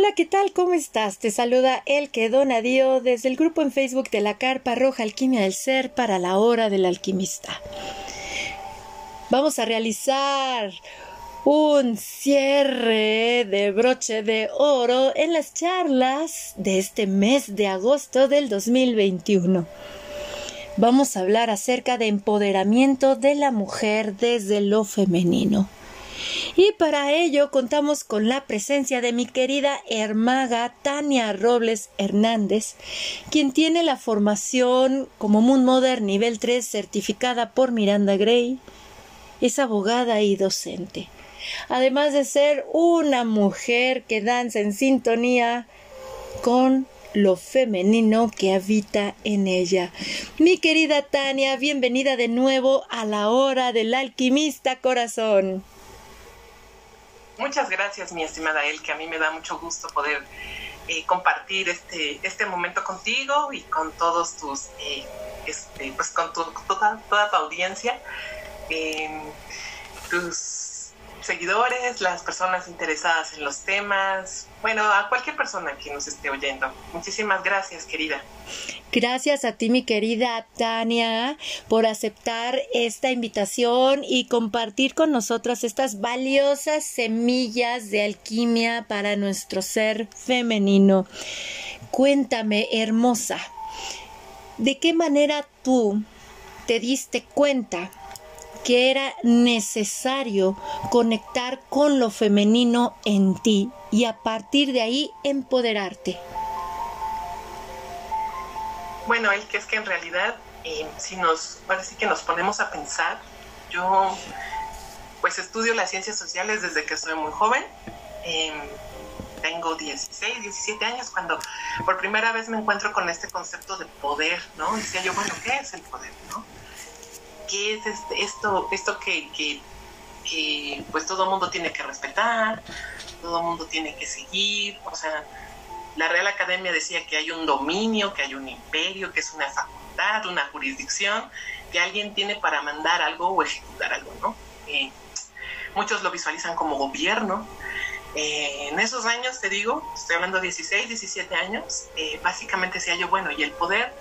Hola, ¿qué tal? ¿Cómo estás? Te saluda el que dona Dio desde el grupo en Facebook de la Carpa Roja Alquimia del Ser para la Hora del Alquimista. Vamos a realizar un cierre de broche de oro en las charlas de este mes de agosto del 2021. Vamos a hablar acerca de empoderamiento de la mujer desde lo femenino. Y para ello contamos con la presencia de mi querida hermaga Tania Robles Hernández, quien tiene la formación como Moon Mother nivel 3 certificada por Miranda Gray. Es abogada y docente además de ser una mujer que danza en sintonía con lo femenino que habita en ella. Mi querida Tania, bienvenida de nuevo a la hora del alquimista corazón. Muchas gracias, mi estimada El, que a mí me da mucho gusto poder eh, compartir este, este momento contigo y con todos tus, eh, este, pues con toda, toda tu audiencia. Eh, tus seguidores, las personas interesadas en los temas, bueno, a cualquier persona que nos esté oyendo. Muchísimas gracias, querida. Gracias a ti, mi querida Tania, por aceptar esta invitación y compartir con nosotras estas valiosas semillas de alquimia para nuestro ser femenino. Cuéntame, hermosa, ¿de qué manera tú te diste cuenta que era necesario conectar con lo femenino en ti y a partir de ahí empoderarte. Bueno, el que es que en realidad, eh, si nos, parece que nos ponemos a pensar, yo pues estudio las ciencias sociales desde que soy muy joven. Em, tengo 16, 17 años cuando por primera vez me encuentro con este concepto de poder, ¿no? Decía yo, bueno, ¿qué es el poder, no? Qué es este, esto, esto que, pues todo mundo tiene que respetar, todo mundo tiene que seguir, o sea, la Real Academia decía que hay un dominio, que hay un imperio, que es una facultad, una jurisdicción, que alguien tiene para mandar algo o ejecutar algo, ¿no? Eh, muchos lo visualizan como gobierno. Eh, en esos años, te digo, estoy hablando de 16, 17 años, eh, básicamente decía yo, bueno, y el poder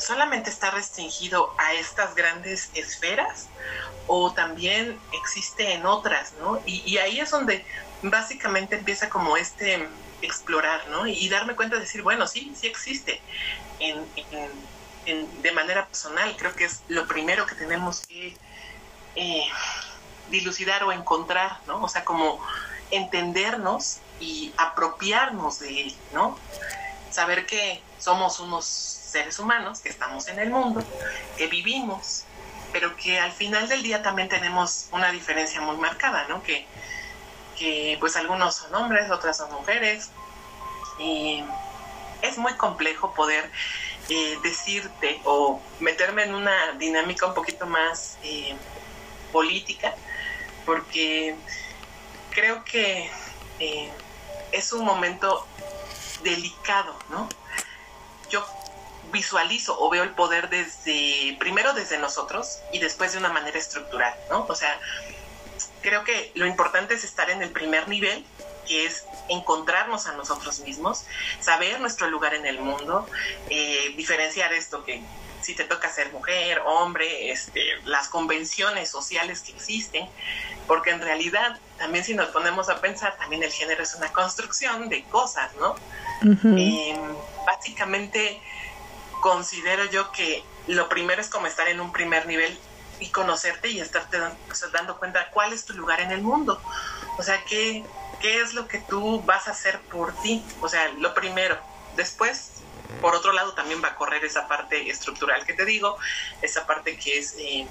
solamente está restringido a estas grandes esferas o también existe en otras, ¿no? Y, ahí es donde básicamente empieza como este explorar, ¿no? Y, darme cuenta de decir, bueno, sí, sí existe de manera personal. Creo que es lo primero que tenemos que eh, dilucidar o encontrar, ¿no? O sea, como entendernos y apropiarnos de él, ¿no? Saber que somos unos seres humanos que estamos en el mundo, que vivimos, pero que al final del día también tenemos una diferencia muy marcada, ¿no? Que, que pues algunos son hombres, otras son mujeres, y es muy complejo poder eh, decirte o meterme en una dinámica un poquito más eh, política, porque creo que eh, es un momento delicado, ¿no? Yo visualizo o veo el poder desde, primero desde nosotros y después de una manera estructural, ¿no? O sea, creo que lo importante es estar en el primer nivel, que es encontrarnos a nosotros mismos, saber nuestro lugar en el mundo, eh, diferenciar esto que si te toca ser mujer, hombre, este, las convenciones sociales que existen, porque en realidad también si nos ponemos a pensar, también el género es una construcción de cosas, ¿no? Em, básicamente considero yo que lo primero es como estar en un primer nivel y conocerte y estarte dando cuenta cuál es tu lugar en el mundo. O sea, ¿qué, qué es lo que tú vas a hacer por ti. O sea, lo primero. Después, por otro lado, también va a correr esa parte estructural que te digo, esa parte que es eh,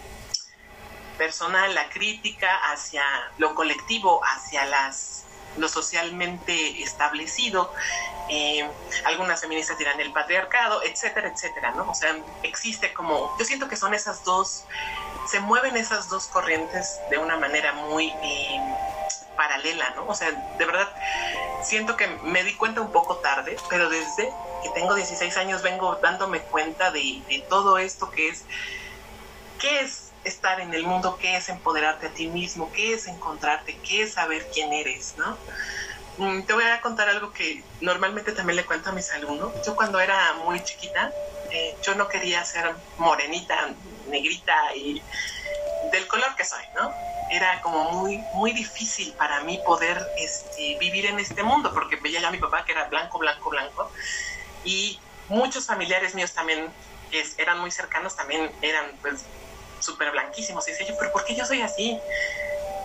personal, la crítica hacia lo colectivo, hacia las lo socialmente establecido, eh, algunas feministas dirán el patriarcado, etcétera, etcétera, ¿no? O sea, existe como, yo siento que son esas dos, se mueven esas dos corrientes de una manera muy eh, paralela, ¿no? O sea, de verdad, siento que me di cuenta un poco tarde, pero desde que tengo 16 años vengo dándome cuenta de, todo esto que es, ¿qué es estar en el mundo, qué es empoderarte a ti mismo, qué es encontrarte, qué es saber quién eres, ¿no? mm, te voy a contar algo que normalmente también le cuento a mis alumnos. Yo cuando era muy chiquita, eh, yo no quería ser morenita, negrita y del color que soy, ¿no? Era como muy, muy difícil para mí poder este, vivir en este mundo, porque veía ya a mi papá que era blanco, blanco, blanco, y muchos familiares míos también que eran muy cercanos también eran pues súper blanquísimos. Y decía yo, pero ¿por qué yo soy así?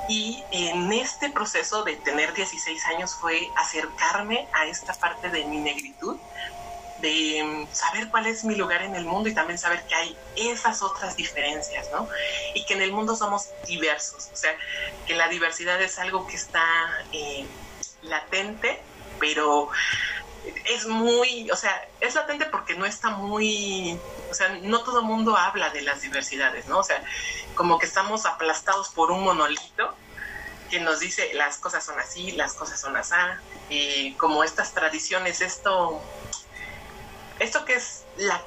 Y en este proceso de tener 16 años fue acercarme a esta parte de mi negritud, de mm, saber cuál es mi lugar en el mundo y también saber que hay esas otras diferencias, ¿no? Y que en el mundo somos diversos, o sea, que la diversidad es algo que está eh, latente, pero es muy, o sea, es latente porque no está muy, o sea, no todo el mundo habla de las diversidades, ¿no? O sea, como que estamos aplastados por un monolito que nos dice las cosas son así, las cosas son así, y como estas tradiciones, esto, esto que es la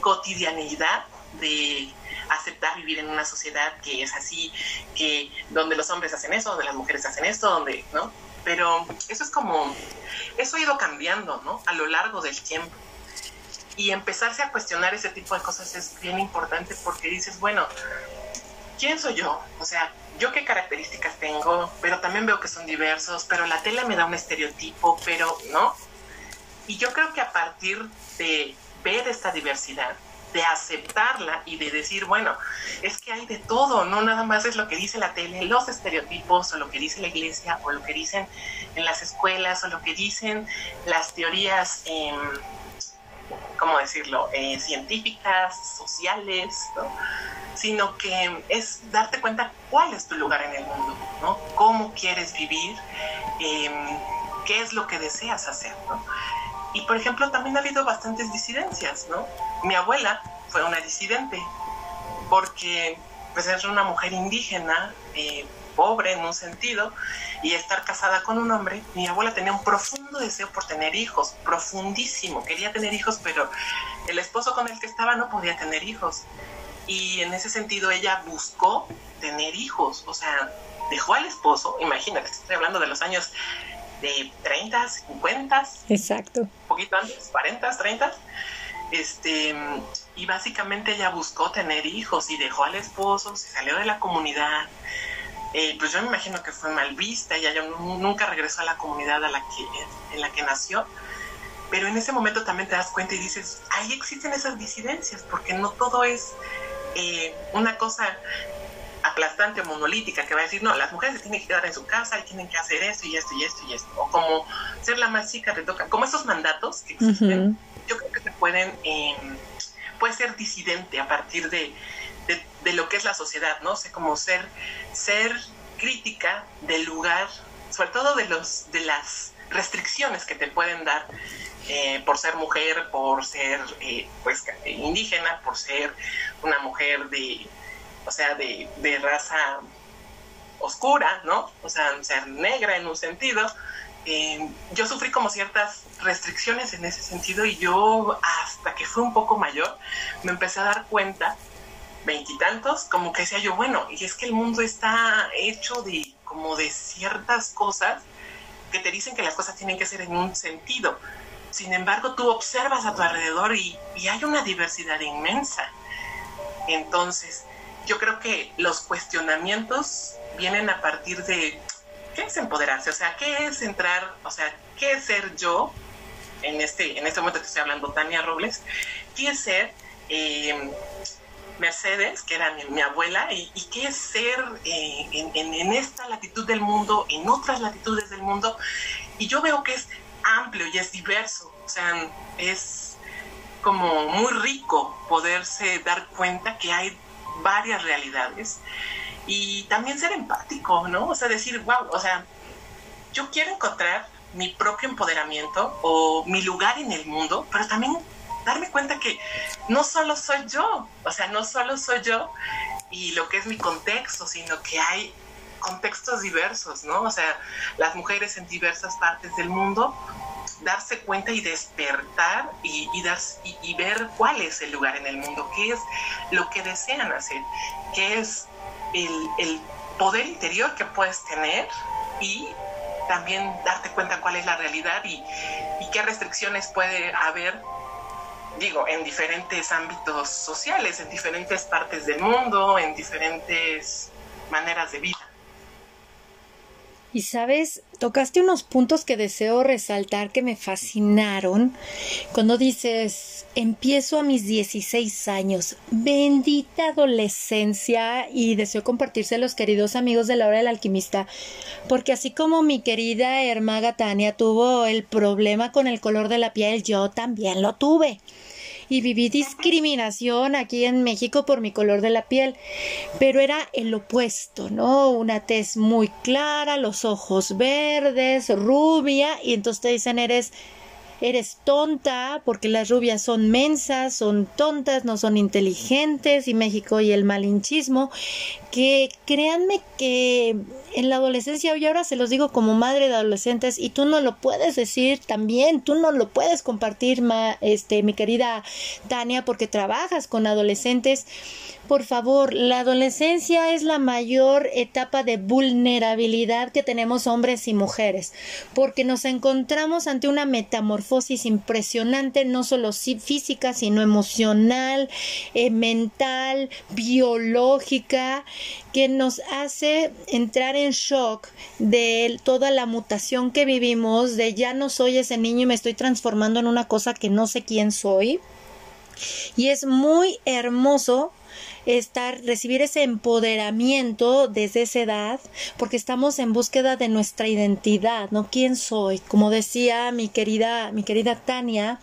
cotidianidad de aceptar vivir en una sociedad que es así, que donde los hombres hacen eso, donde las mujeres hacen esto, donde, ¿no? Pero eso es como, eso ha ido cambiando, ¿no? A lo largo del tiempo. Y empezarse a cuestionar ese tipo de cosas es bien importante porque dices, bueno, ¿quién soy yo? O sea, yo qué características tengo, pero también veo que son diversos, pero la tela me da un estereotipo, pero no. Y yo creo que a partir de ver esta diversidad, de aceptarla y de decir, bueno, es que hay de todo, no nada más es lo que dice la tele, los estereotipos o lo que dice la iglesia o lo que dicen en las escuelas o lo que dicen las teorías, eh, ¿cómo decirlo?, eh, científicas, sociales, sino que es darte cuenta cuál es tu lugar en el mundo, ¿no? Cómo quieres vivir, em, qué es lo que deseas hacer, ¿no? Y por ejemplo, también ha habido bastantes disidencias, ¿no? Mi abuela fue una disidente porque pues era una mujer indígena, eh, pobre en un sentido, y estar casada con un hombre, mi abuela tenía un profundo deseo por tener hijos, profundísimo, quería tener hijos, pero el esposo con el que estaba no podía tener hijos. Y en ese sentido ella buscó tener hijos, o sea, dejó al esposo, imagínate, estoy hablando de los años de 30, 50. Exacto. Un poquito antes, 40, 30. Este, y básicamente ella buscó tener hijos y dejó al esposo, se salió de la comunidad. Eh, pues yo me imagino que fue mal vista, ella nunca regresó a la comunidad a la que, en la que nació. Pero en ese momento también te das cuenta y dices, ahí existen esas disidencias, porque no todo es eh, una cosa aplastante o monolítica que va a decir, no, las mujeres se tienen que quedar en su casa y tienen que hacer esto y esto y esto y esto. O como ser la más chica te toca, como esos mandatos que existen, yo creo que se pueden, eh, puede ser disidente a partir de, de, lo que es la sociedad, ¿no? O sea, como ser, ser crítica del lugar, sobre todo de, los, de las restricciones que te pueden dar eh, por ser mujer, por ser eh, pues indígena, por ser una mujer de o sea, de, de raza oscura, ¿no? O sea, ser negra en un sentido. Eh, yo sufrí como ciertas restricciones en ese sentido y yo hasta que fue un poco mayor me empecé a dar cuenta, veintitantos, como que decía yo, bueno, y es que el mundo está hecho de como de ciertas cosas que te dicen que las cosas tienen que ser en un sentido. Sin embargo, tú observas a tu alrededor y, y hay una diversidad inmensa. Entonces, yo creo que los cuestionamientos vienen a partir de qué es empoderarse, o sea, qué es entrar, o sea, qué es ser yo, en este, en este momento que estoy hablando, Tania Robles, qué es ser em, Mercedes, que era mi, abuela, y, qué es ser eh, en, esta latitud del mundo, en otras latitudes del mundo, y yo veo que es amplio y es diverso, o sea, es como muy rico poderse dar cuenta que hay varias realidades y también ser empático, ¿no? O sea, decir, wow, o sea, yo quiero encontrar mi propio empoderamiento o mi lugar en el mundo, pero también darme cuenta que no solo soy yo, o sea, no solo soy yo y lo que es mi contexto, sino que hay contextos diversos, ¿no? O sea, las mujeres en diversas partes del mundo darse cuenta y despertar y, y, ver cuál es el lugar en el mundo, qué es lo que desean hacer, qué es el, poder interior que puedes tener y también darte cuenta cuál es la realidad y, y qué restricciones puede haber digo, en diferentes ámbitos sociales, en diferentes partes del mundo, en diferentes maneras de vida. Y sabes, tocaste unos puntos que deseo resaltar que me fascinaron cuando dices, empiezo a mis 16 años, bendita adolescencia y deseo compartirse los queridos amigos de la hora del alquimista, porque así como mi querida hermaga Tania tuvo el problema con el color de la piel, yo también lo tuve y viví discriminación aquí en México por mi color de la piel, pero era el opuesto, ¿no? Una tez muy clara, los ojos verdes, rubia, y entonces te dicen eres eres tonta porque las rubias son mensas, son tontas, no son inteligentes y México y el malinchismo, que créanme que en la adolescencia, y ahora se los digo como madre de adolescentes, y tú no lo puedes decir también, tú no lo puedes compartir, este, mi querida Tania, porque trabajas con adolescentes. Por favor, la adolescencia es la mayor etapa de vulnerabilidad que tenemos hombres y mujeres, porque nos encontramos ante una metamorfosis impresionante, no solo física, sino emocional, eh, mental, biológica, que nos hace entrar en shock de toda la mutación que vivimos, de ya no soy ese niño y me estoy transformando en una cosa que no sé quién soy. Y es muy hermoso estar, recibir ese empoderamiento desde esa edad, porque estamos en búsqueda de nuestra identidad, ¿no? ¿Quién soy? Como decía mi querida, mi querida Tania,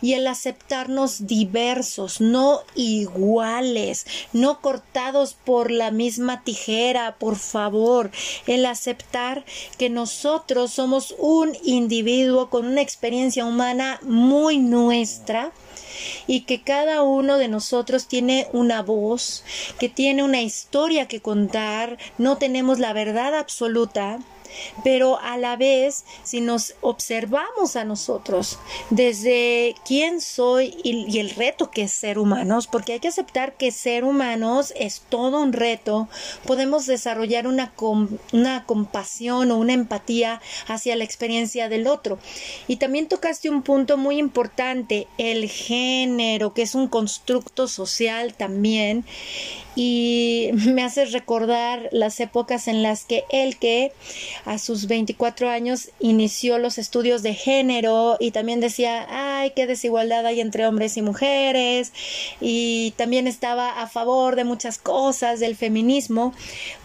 y el aceptarnos diversos, no iguales, no cortados por la misma tijera, por favor, el aceptar que nosotros somos un individuo con una experiencia humana muy nuestra, y que cada uno de nosotros tiene una voz, que tiene una historia que contar, no tenemos la verdad absoluta, pero a la vez, si nos observamos a nosotros desde quién soy y, el reto que es ser humanos, porque hay que aceptar que ser humanos es todo un reto, podemos desarrollar una, una compasión o una empatía hacia la experiencia del otro. Y también tocaste un punto muy importante, el género, que es un constructo social también y me hace recordar las épocas en las que él que a sus 24 años inició los estudios de género y también decía, ay, qué desigualdad hay entre hombres y mujeres y también estaba a favor de muchas cosas del feminismo,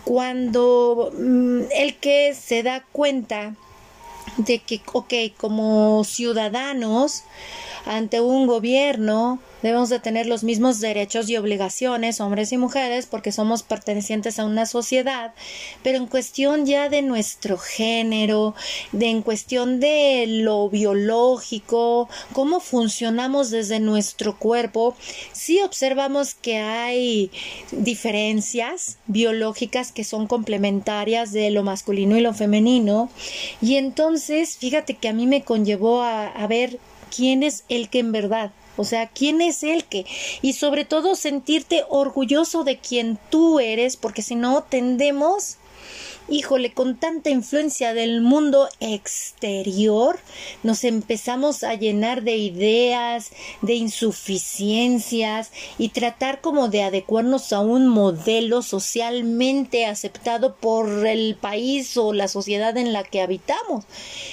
cuando mm, él que se da cuenta de que, ok, como ciudadanos ante un gobierno, Debemos de tener los mismos derechos y obligaciones, hombres y mujeres, porque somos pertenecientes a una sociedad, pero en cuestión ya de nuestro género, de en cuestión de lo biológico, cómo funcionamos desde nuestro cuerpo, sí observamos que hay diferencias biológicas que son complementarias de lo masculino y lo femenino, y entonces fíjate que a mí me conllevó a, a ver quién es el que en verdad o sea, ¿quién es el que? Y sobre todo sentirte orgulloso de quien tú eres, porque si no tendemos, híjole, con tanta influencia del mundo exterior, nos empezamos a llenar de ideas, de insuficiencias y tratar como de adecuarnos a un modelo socialmente aceptado por el país o la sociedad en la que habitamos.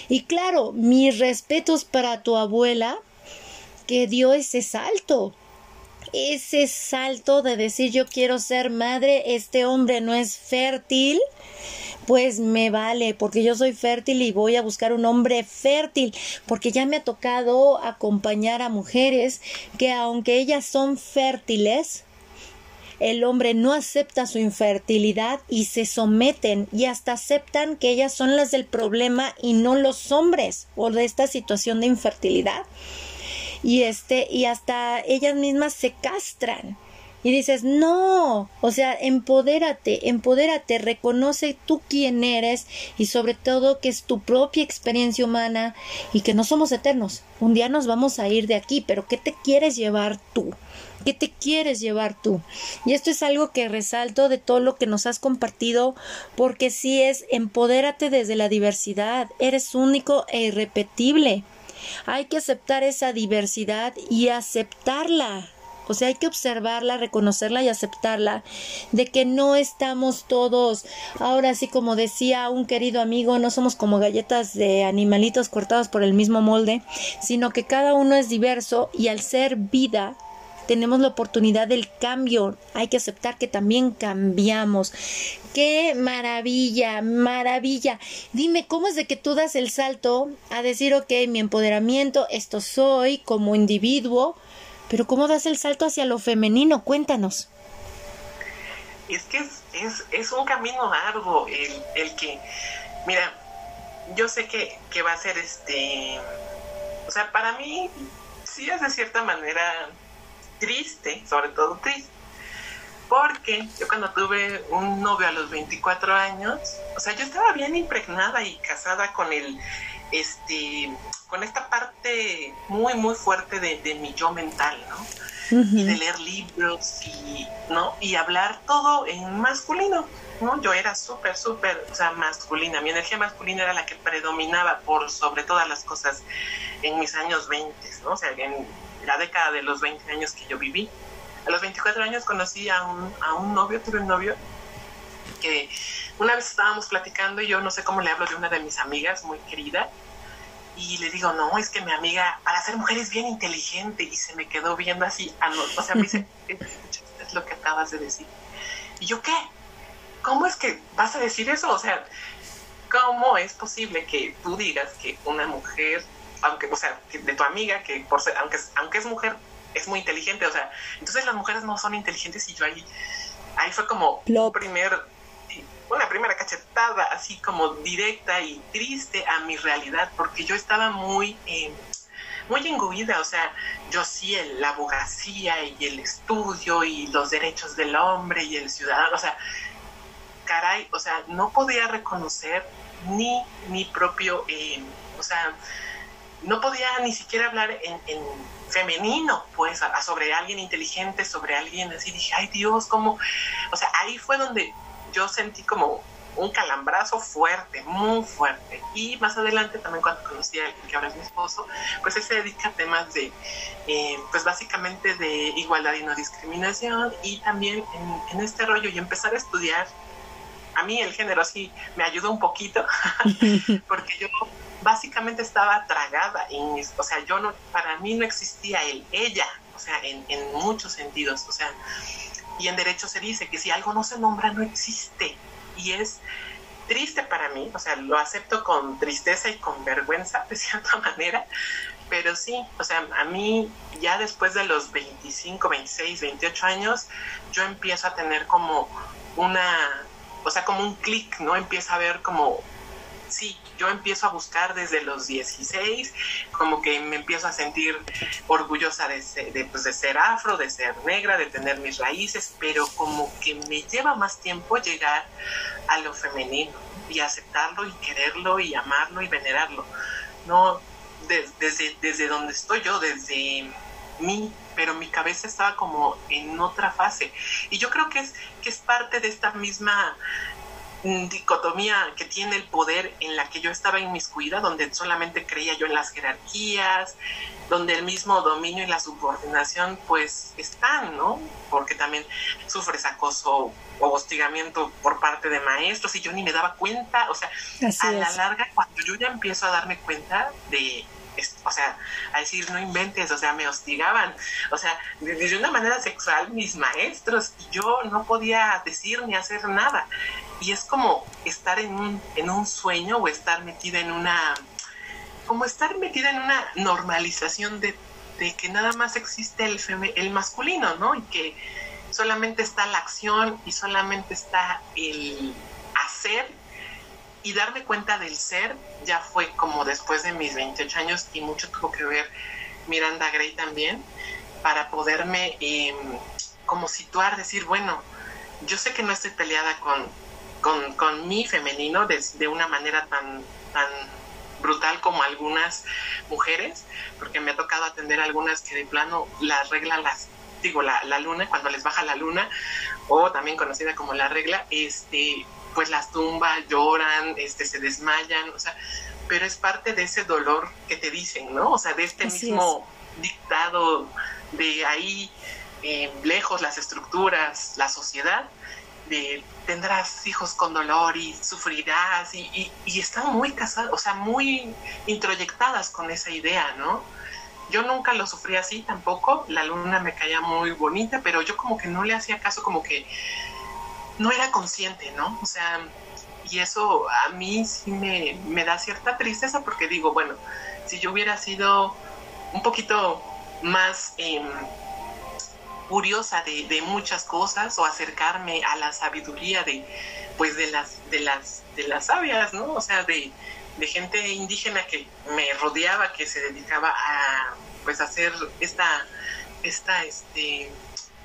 Y claro, mis respetos para tu abuela, que dio ese salto. Ese salto de decir yo quiero ser madre, este hombre no es fértil, pues me vale, porque yo soy fértil y voy a buscar un hombre fértil, porque ya me ha tocado acompañar a mujeres que aunque ellas son fértiles, el hombre no acepta su infertilidad y se someten y hasta aceptan que ellas son las del problema y no los hombres o de esta situación de infertilidad y este y hasta ellas mismas se castran y dices, no, o sea, empodérate, empodérate, reconoce tú quién eres y sobre todo que es tu propia experiencia humana y que no somos eternos. Un día nos vamos a ir de aquí, pero ¿qué te quieres llevar tú? ¿Qué te quieres llevar tú? Y esto es algo que resalto de todo lo que nos has compartido, porque si es empodérate desde la diversidad, eres único e irrepetible. Hay que aceptar esa diversidad y aceptarla. O sea, hay que observarla, reconocerla y aceptarla, de que no estamos todos, ahora sí como decía un querido amigo, no somos como galletas de animalitos cortados por el mismo molde, sino que cada uno es diverso y al ser vida, tenemos la oportunidad del cambio. Hay que aceptar que también cambiamos. ¡Qué maravilla! ¡Maravilla! Dime, ¿cómo es de que tú das el salto a decir, ok, mi empoderamiento, esto soy como individuo, pero ¿cómo das el salto hacia lo femenino? Cuéntanos. Es que es, es, un camino largo el, el, que, mira, yo sé que, que va a ser este, o sea, para mí sí es de cierta manera triste, sobre todo triste, porque yo cuando tuve un novio a los 24 años, o sea, yo estaba bien impregnada y casada con el, este, con esta parte muy, muy fuerte de, mi yo mental, ¿no? Y de leer libros y, ¿no? Y hablar todo en masculino, ¿no? Yo era súper, súper, o sea, masculina. Mi energía masculina era la que predominaba por sobre todas las cosas en mis años 20, ¿no? O sea, en la década de los 20 años que yo viví. A los 24 años conocí a un, a un novio, tuve un novio que una vez estábamos platicando y yo no sé cómo le hablo de una de mis amigas muy querida y le digo, no, es que mi amiga, para ser mujer es bien inteligente y se me quedó viendo así, o sea, me dice, es lo que acabas de decir. ¿Y yo qué? ¿Cómo es que vas a decir eso? O sea, ¿cómo es posible que tú digas que una mujer, aunque, o sea, de tu amiga, que por ser, aunque, aunque es mujer, es muy inteligente, o sea, entonces las mujeres no son inteligentes y yo ahí, ahí fue como un primer una primera cachetada así como directa y triste a mi realidad, porque yo estaba muy, eh, muy enguida, o sea, yo sí, la abogacía y el estudio y los derechos del hombre y el ciudadano, o sea, caray, o sea, no podía reconocer ni mi propio, eh, o sea, no podía ni siquiera hablar en, femenino, pues, sobre alguien inteligente, sobre alguien así. Dije, ay Dios, ¿cómo? O sea, ahí fue donde yo sentí como un calambrazo fuerte, muy fuerte. Y más adelante también cuando conocí a él, que ahora es mi esposo, pues él se dedica a temas de, eh, pues básicamente de igualdad y no discriminación y también en, este rollo y empezar a estudiar. A mí el género sí me ayudó un poquito, porque yo básicamente estaba tragada, en o sea, yo no, para mí no existía el ella, o sea, en, en muchos sentidos, o sea, y en derecho se dice que si algo no se nombra, no existe. Y es triste para mí, o sea, lo acepto con tristeza y con vergüenza, de cierta manera, pero sí, o sea, a mí ya después de los 25, 26, 28 años, yo empiezo a tener como una, o sea, como un clic, ¿no? Empiezo a ver como sí, yo empiezo a buscar desde los 16, como que me empiezo a sentir orgullosa de ser, de, pues, de ser afro, de ser negra, de tener mis raíces, pero como que me lleva más tiempo llegar a lo femenino y aceptarlo y quererlo y amarlo y venerarlo. No, desde, desde donde estoy yo, desde mí, pero mi cabeza estaba como en otra fase. Y yo creo que es, que es parte de esta misma dicotomía que tiene el poder en la que yo estaba inmiscuida, donde solamente creía yo en las jerarquías, donde el mismo dominio y la subordinación pues están, ¿no? Porque también sufres acoso o hostigamiento por parte de maestros y yo ni me daba cuenta, o sea, a la larga cuando yo ya empiezo a darme cuenta de o sea, a decir, no inventes, o sea, me hostigaban, o sea, de, una manera sexual mis maestros, y yo no podía decir ni hacer nada. Y es como estar en un, en un sueño o estar metida en una, como estar metida en una normalización de, de que nada más existe el, el masculino, ¿no? Y que solamente está la acción y solamente está el hacer y darme cuenta del ser ya fue como después de mis 28 años y mucho tuvo que ver Miranda Gray también para poderme em, como situar, decir, bueno, yo sé que no estoy peleada con, con, con mi femenino de, de, una manera tan, tan brutal como algunas mujeres, porque me ha tocado atender a algunas que de plano las reglas las digo, la, la luna, cuando les baja la luna, o también conocida como la regla, este, pues las tumbas, lloran, este, se desmayan, o sea, pero es parte de ese dolor que te dicen, ¿no? O sea, de este mismo dictado de ahí eh, lejos las estructuras, la sociedad, de tendrás hijos con dolor y sufrirás y, y, están muy casadas, o sea, muy introyectadas con esa idea, ¿no? Yo nunca lo sufrí así tampoco, la luna me caía muy bonita, pero yo como que no le hacía caso, como que no era consciente, ¿no? O sea, y eso a mí sí me, me da cierta tristeza porque digo, bueno, si yo hubiera sido un poquito más eh, curiosa de, de, muchas cosas o acercarme a la sabiduría de pues de las de las de las sabias no o sea de, de gente indígena que me rodeaba que se dedicaba a pues hacer esta esta este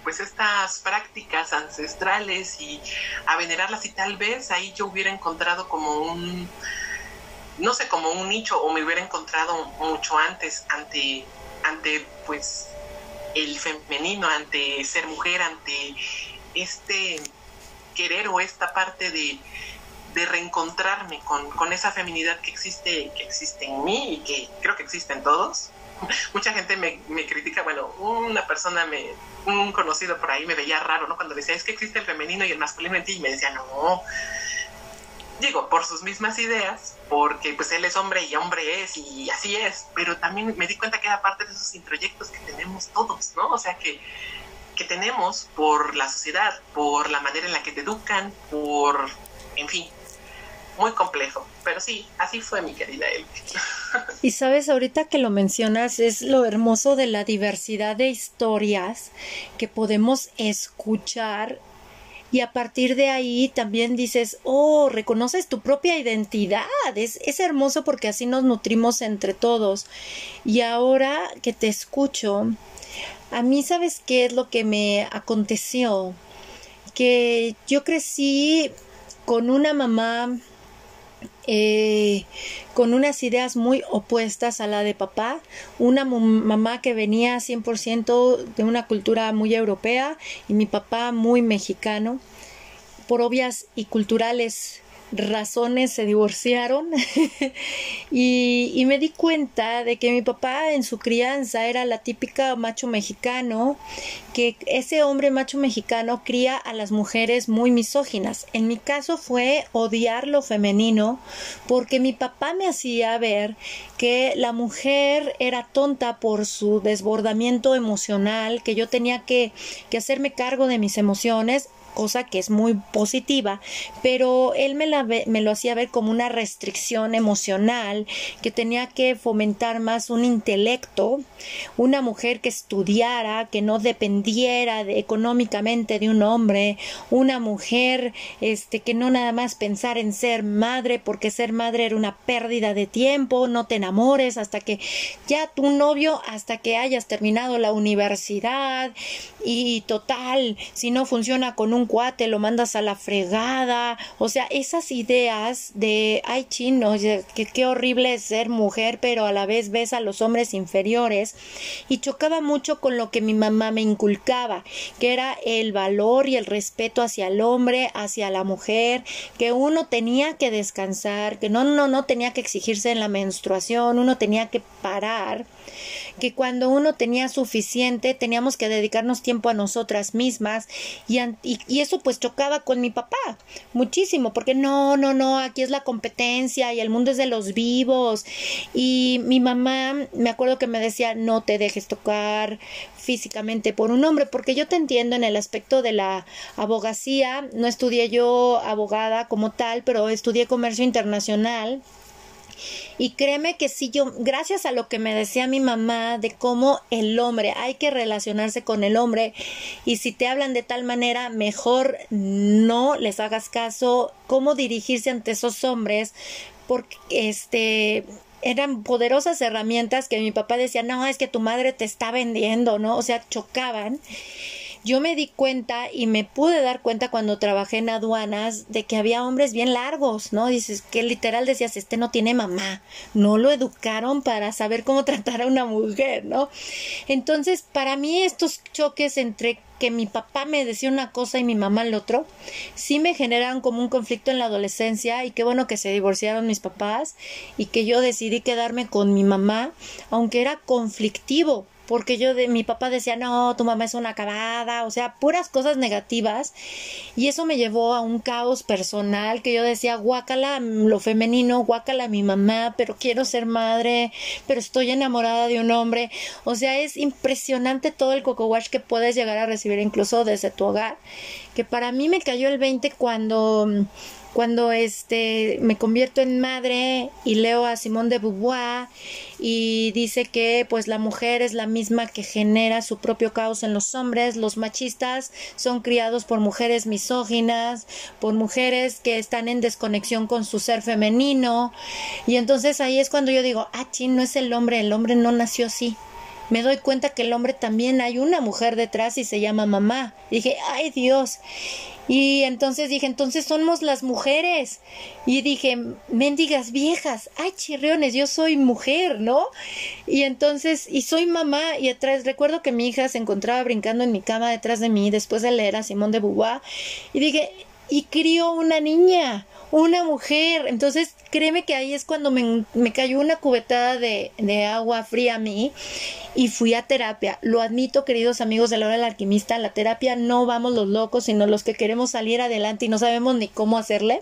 pues estas prácticas ancestrales y a venerarlas y tal vez ahí yo hubiera encontrado como un no sé como un nicho o me hubiera encontrado mucho antes ante ante pues el femenino, ante ser mujer, ante este querer o esta parte de, de reencontrarme con, con, esa feminidad que existe, que existe en mí y que creo que existe en todos. Mucha gente me, critica, bueno, una persona, me, un conocido por ahí me veía raro, ¿no? Cuando decía, es que existe el femenino y el masculino en ti, y me decía, no, digo, por sus mismas ideas, porque pues él es hombre y hombre es y así es, pero también me di cuenta que era parte de esos introyectos que tenemos todos, ¿no? O sea, que, que tenemos por la sociedad, por la manera en la que te educan, por, en fin, muy complejo. Pero sí, así fue mi querida él. Y sabes, ahorita que lo mencionas, es lo hermoso de la diversidad de historias que podemos escuchar y a partir de ahí también dices, oh, reconoces tu propia identidad. Es, es hermoso porque así nos nutrimos entre todos. Y ahora que te escucho, a mí sabes qué es lo que me aconteció. Que yo crecí con una mamá eh, con unas ideas muy opuestas a la de papá, una mamá que venía 100% de una cultura muy europea y mi papá muy mexicano. Por obvias y culturales razones se divorciaron y, me di cuenta de que mi papá en su crianza era la típica macho mexicano, que ese hombre macho mexicano cría a las mujeres muy misóginas. En mi caso fue odiar lo femenino porque mi papá me hacía ver que la mujer era tonta por su desbordamiento emocional, que yo tenía que, hacerme cargo de mis emociones cosa que es muy positiva, pero él me, la me lo hacía ver como una restricción emocional, que tenía que fomentar más un intelecto, una mujer que estudiara, que no dependiera de, económicamente de un hombre, una mujer este, que no nada más pensar en ser madre, porque ser madre era una pérdida de tiempo, no te enamores hasta que ya tu novio, hasta que hayas terminado la universidad y total, si no funciona con un cuate, lo mandas a la fregada, o sea, esas ideas de, ay chino, que qué horrible es ser mujer, pero a la vez ves a los hombres inferiores, y chocaba mucho con lo que mi mamá me inculcaba, que era el valor y el respeto hacia el hombre, hacia la mujer, que uno tenía que descansar, que no, no, no tenía que exigirse en la menstruación, uno tenía que parar, que cuando uno tenía suficiente teníamos que dedicarnos tiempo a nosotras mismas y, y, eso pues chocaba con mi papá muchísimo porque no, no, no, aquí es la competencia y el mundo es de los vivos. Y mi mamá me acuerdo que me decía no te dejes tocar físicamente por un hombre porque yo te entiendo en el aspecto de la abogacía. No estudié yo abogada como tal pero estudié comercio internacional y créeme que si yo, gracias a lo que me decía mi mamá de cómo el hombre, hay que relacionarse con el hombre y si te hablan de tal manera, mejor no les hagas caso, cómo dirigirse ante esos hombres, porque este eran poderosas herramientas que mi papá decía, no, es que tu madre te está vendiendo, ¿no? O sea, chocaban yo me di cuenta y me pude dar cuenta cuando trabajé en aduanas de que había hombres bien largos, ¿no? Dices que literal decías, este no tiene mamá, no lo educaron para saber cómo tratar a una mujer, ¿no? Entonces, para mí estos choques entre que mi papá me decía una cosa y mi mamá el otro, sí me generaron como un conflicto en la adolescencia y qué bueno que se divorciaron mis papás y que yo decidí quedarme con mi mamá, aunque era conflictivo, porque yo de mi papá decía, no, tu mamá es una acabada, o sea, puras cosas negativas, y eso me llevó a un caos personal que yo decía, guácala lo femenino, guácala mi mamá, pero quiero ser madre, pero estoy enamorada de un hombre, o sea, es impresionante todo el coco wash que puedes llegar a recibir incluso desde tu hogar, que para mí me cayó el 20 cuando cuando este me convierto en madre y leo a Simón de Beauvoir y dice que pues la mujer es la misma que genera su propio caos en los hombres, los machistas son criados por mujeres misóginas, por mujeres que están en desconexión con su ser femenino. Y entonces ahí es cuando yo digo, ah, chin, no es el hombre, el hombre no nació así me doy cuenta que el hombre también hay una mujer detrás y se llama mamá. dije, ay Dios. Y entonces dije, entonces somos las mujeres. Y dije, mendigas viejas, ay chirriones, yo soy mujer, ¿no? Y entonces, y soy mamá, y atrás, recuerdo que mi hija se encontraba brincando en mi cama detrás de mí después de leer a Simón de Beauvoir, y dije, y crió una niña una mujer. Entonces, créeme que ahí es cuando me, cayó una cubetada de, de, agua fría a mí y fui a terapia. Lo admito, queridos amigos de la hora del alquimista, la terapia no vamos los locos, sino los que queremos salir adelante y no sabemos ni cómo hacerle.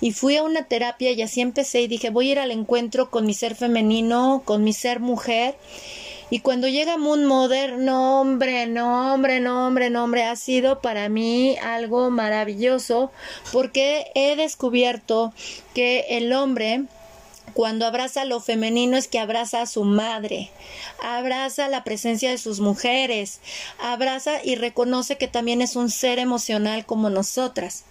Y fui a una terapia y así empecé y dije, voy a ir al encuentro con mi ser femenino, con mi ser mujer. Y cuando llega Moon Mother, no hombre, no hombre, no hombre, no hombre, ha sido para mí algo maravilloso porque he descubierto que el hombre cuando abraza lo femenino es que abraza a su madre, abraza la presencia de sus mujeres, abraza y reconoce que también es un ser emocional como nosotras.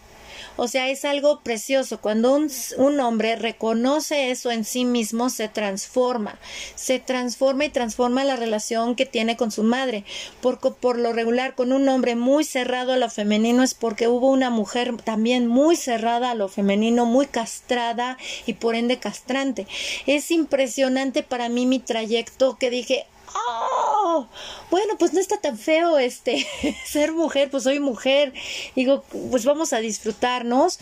O sea, es algo precioso. Cuando un, hombre reconoce eso en sí mismo, se transforma. Se transforma y transforma la relación que tiene con su madre. Porque por lo regular, con un hombre muy cerrado a lo femenino es porque hubo una mujer también muy cerrada a lo femenino, muy castrada y por ende castrante. Es impresionante para mí mi trayecto que dije, oh, bueno, pues no está tan feo este ser mujer, pues soy mujer. Digo, pues vamos a disfrutarnos.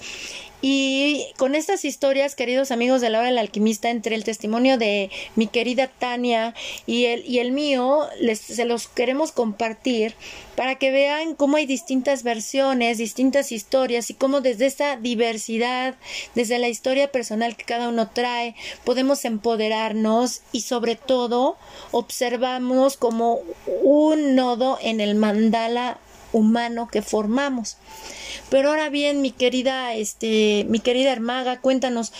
Y con estas historias, queridos amigos de la hora del alquimista, entre el testimonio de mi querida Tania y el, y el mío, les, se los queremos compartir para que vean cómo hay distintas versiones, distintas historias y cómo desde esta diversidad, desde la historia personal que cada uno trae, podemos empoderarnos y sobre todo observamos como un nodo en el mandala humano que formamos. Pero ahora bien, mi querida, este, mi querida Hermaga, cuéntanos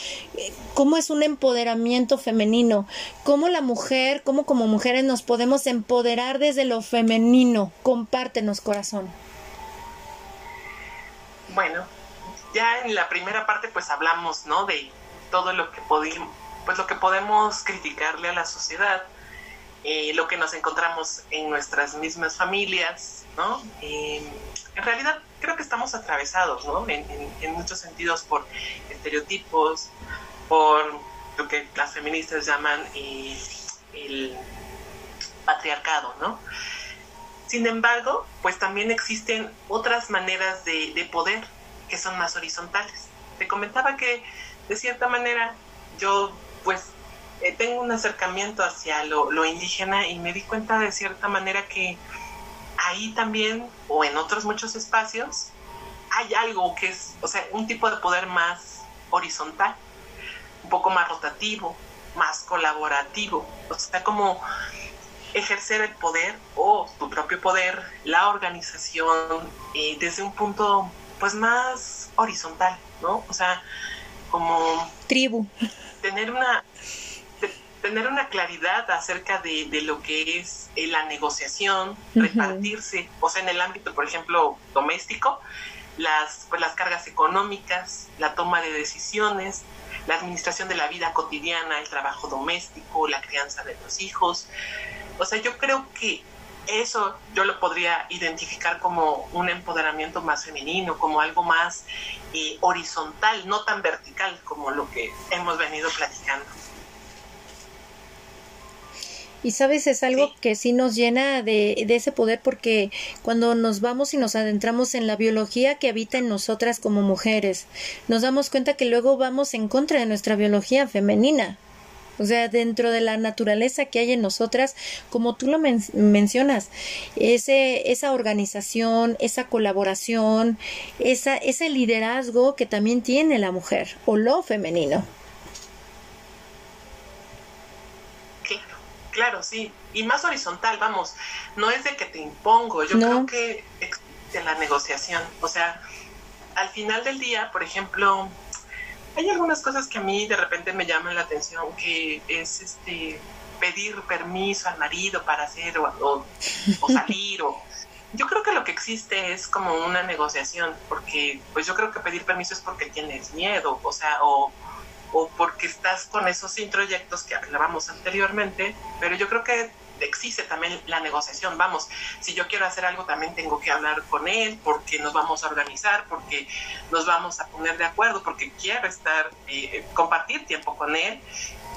cómo es un empoderamiento femenino, cómo la mujer, cómo como mujeres nos podemos empoderar desde lo femenino. Compártenos, corazón. Bueno, ya en la primera parte pues hablamos, ¿no? De todo lo que podemos, pues lo que podemos criticarle a la sociedad, eh, lo que nos encontramos en nuestras mismas familias, ¿no? Eh, en realidad creo que estamos atravesados, ¿no? En, muchos sentidos por estereotipos, por lo que las feministas llaman eh, el patriarcado, ¿no? Sin embargo, pues también existen otras maneras de, poder que son más horizontales. Te comentaba que de cierta manera yo pues eh, tengo un acercamiento hacia lo, indígena y me di cuenta de cierta manera que ahí también, o en otros muchos espacios, hay algo que es, o sea, un tipo de poder más horizontal, un poco más rotativo, más colaborativo, o sea, como ejercer el poder o tu propio poder, la organización, eh, desde un punto pues más horizontal, ¿no? O sea, como... Tribu. Tener una, tener una claridad acerca de, lo que es eh, la negociación, repartirse, o sea, en el ámbito, por ejemplo, doméstico, las, pues, las cargas económicas, la toma de decisiones, la administración de la vida cotidiana, el trabajo doméstico, la crianza de los hijos. O sea, yo creo que eso yo lo podría identificar como un empoderamiento más femenino, como algo más eh, horizontal, no tan vertical como lo que hemos venido platicando. Y sabes, es algo que sí nos llena de, de, ese poder porque cuando nos vamos y nos adentramos en la biología que habita en nosotras como mujeres, nos damos cuenta que luego vamos en contra de nuestra biología femenina. O sea, dentro de la naturaleza que hay en nosotras, como tú lo mencionas, ese, esa organización, esa colaboración, esa, ese liderazgo que también tiene la mujer o lo femenino. Claro, sí. Y más horizontal, vamos, no es de que te impongo, yo creo que existe la negociación. O sea, al final del día, por ejemplo, hay algunas cosas que a mí de repente me llaman la atención, que es este pedir permiso al marido para hacer o, salir o yo creo que lo que existe es como una negociación, porque pues yo creo que pedir permiso es porque tienes miedo, o sea, o, o porque estás con esos introyectos que hablábamos anteriormente, pero yo creo que existe también la negociación. Vamos, si yo quiero hacer algo, también tengo que hablar con él porque nos vamos a organizar, porque nos vamos a poner de acuerdo, porque quiero estar, eh, compartir tiempo con él,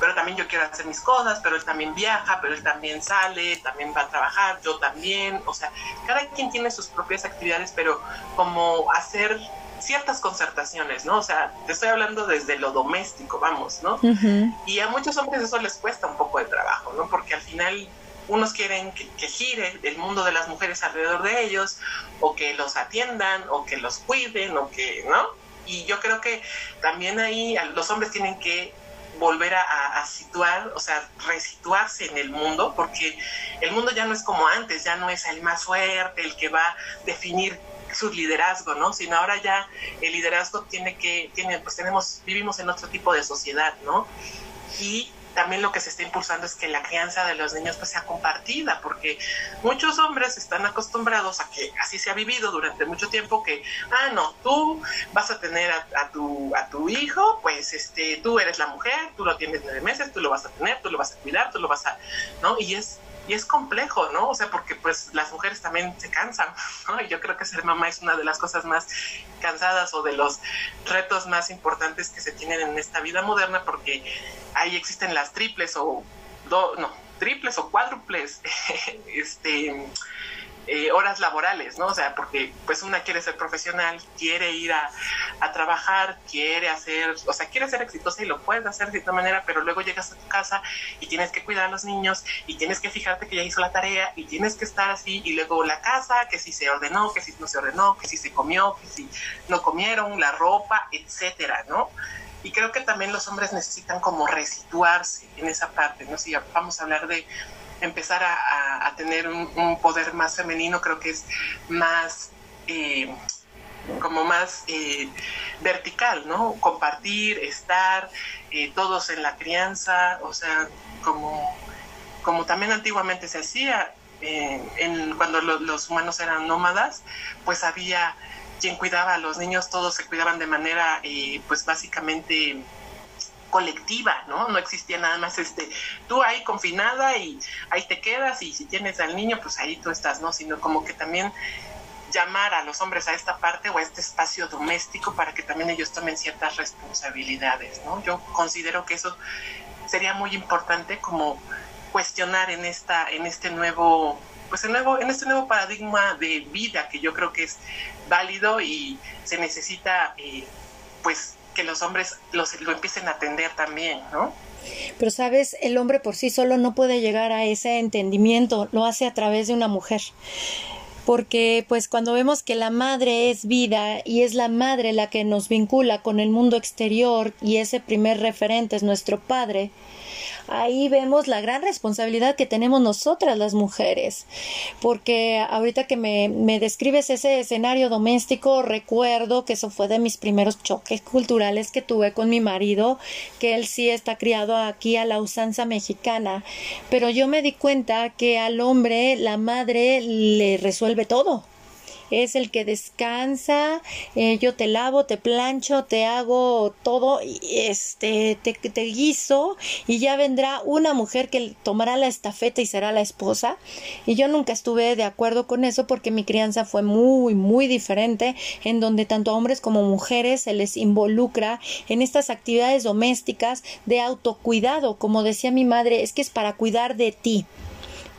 pero también yo quiero hacer mis cosas, pero él también viaja, pero él también sale, también va a trabajar, yo también. O sea, cada quien tiene sus propias actividades, pero como hacer ciertas concertaciones, ¿no? O sea, te estoy hablando desde lo doméstico, vamos, ¿no? Y a muchos hombres eso les cuesta un poco de trabajo, ¿no? Porque al final unos quieren que, gire el mundo de las mujeres alrededor de ellos, o que los atiendan, o que los cuiden, o que, ¿no? Y yo creo que también ahí los hombres tienen que volver a, situar, o sea, resituarse en el mundo, porque el mundo ya no es como antes, ya no es el más fuerte, el que va a definir su liderazgo, ¿no? Sino ahora ya el liderazgo tiene que, tiene, pues tenemos, vivimos en otro tipo de sociedad, ¿no? Y también lo que se está impulsando es que la crianza de los niños pues sea compartida, porque muchos hombres están acostumbrados a que así se ha vivido durante mucho tiempo que, ah, no, tú vas a tener a, tu, a tu hijo, pues este, tú eres la mujer, tú lo tienes nueve meses, tú lo vas a tener, tú lo vas a cuidar, tú lo vas a, ¿no? Y es y es complejo, ¿no? O sea, porque pues las mujeres también se cansan, ¿no? Y yo creo que ser mamá es una de las cosas más cansadas o de los retos más importantes que se tienen en esta vida moderna porque ahí existen las triples o dos, no, triples o cuádruples este eh, horas laborales, ¿no? O sea, porque pues una quiere ser profesional, quiere ir a, trabajar, quiere hacer, o sea, quiere ser exitosa y lo puedes hacer de cierta manera, pero luego llegas a tu casa y tienes que cuidar a los niños y tienes que fijarte que ya hizo la tarea y tienes que estar así y luego la casa, que si se ordenó, que si no se ordenó, que si se comió, que si no comieron, la ropa, etcétera, ¿no? Y creo que también los hombres necesitan como resituarse en esa parte, ¿no? Si vamos a hablar de empezar a, tener un, poder más femenino, creo que es más, eh, como más eh, vertical, ¿no? Compartir, estar, eh, todos en la crianza, o sea, como, como también antiguamente se hacía, en, cuando los humanos eran nómadas, pues había quien cuidaba a los niños, todos se cuidaban de manera, pues básicamente colectiva, ¿no? No existía nada más este, tú ahí confinada y ahí te quedas y si tienes al niño, pues ahí tú estás, ¿no? Sino como que también llamar a los hombres a esta parte o a este espacio doméstico para que también ellos tomen ciertas responsabilidades, ¿no? Yo considero que eso sería muy importante como cuestionar en esta en este nuevo pues en nuevo en este nuevo paradigma de vida que yo creo que es válido y se necesita eh, pues que los hombres los, lo empiecen a atender también, ¿no? Pero sabes, el hombre por sí solo no puede llegar a ese entendimiento, lo hace a través de una mujer. Porque pues cuando vemos que la madre es vida y es la madre la que nos vincula con el mundo exterior y ese primer referente es nuestro padre, ahí vemos la gran responsabilidad que tenemos nosotras las mujeres, porque ahorita que me, me describes ese escenario doméstico, recuerdo que eso fue de mis primeros choques culturales que tuve con mi marido, que él sí está criado aquí a la usanza mexicana, pero yo me di cuenta que al hombre la madre le resuelve todo es el que descansa, eh, yo te lavo, te plancho, te hago todo, este, te, te guiso y ya vendrá una mujer que tomará la estafeta y será la esposa. Y yo nunca estuve de acuerdo con eso porque mi crianza fue muy, muy diferente, en donde tanto hombres como mujeres se les involucra en estas actividades domésticas de autocuidado. Como decía mi madre, es que es para cuidar de ti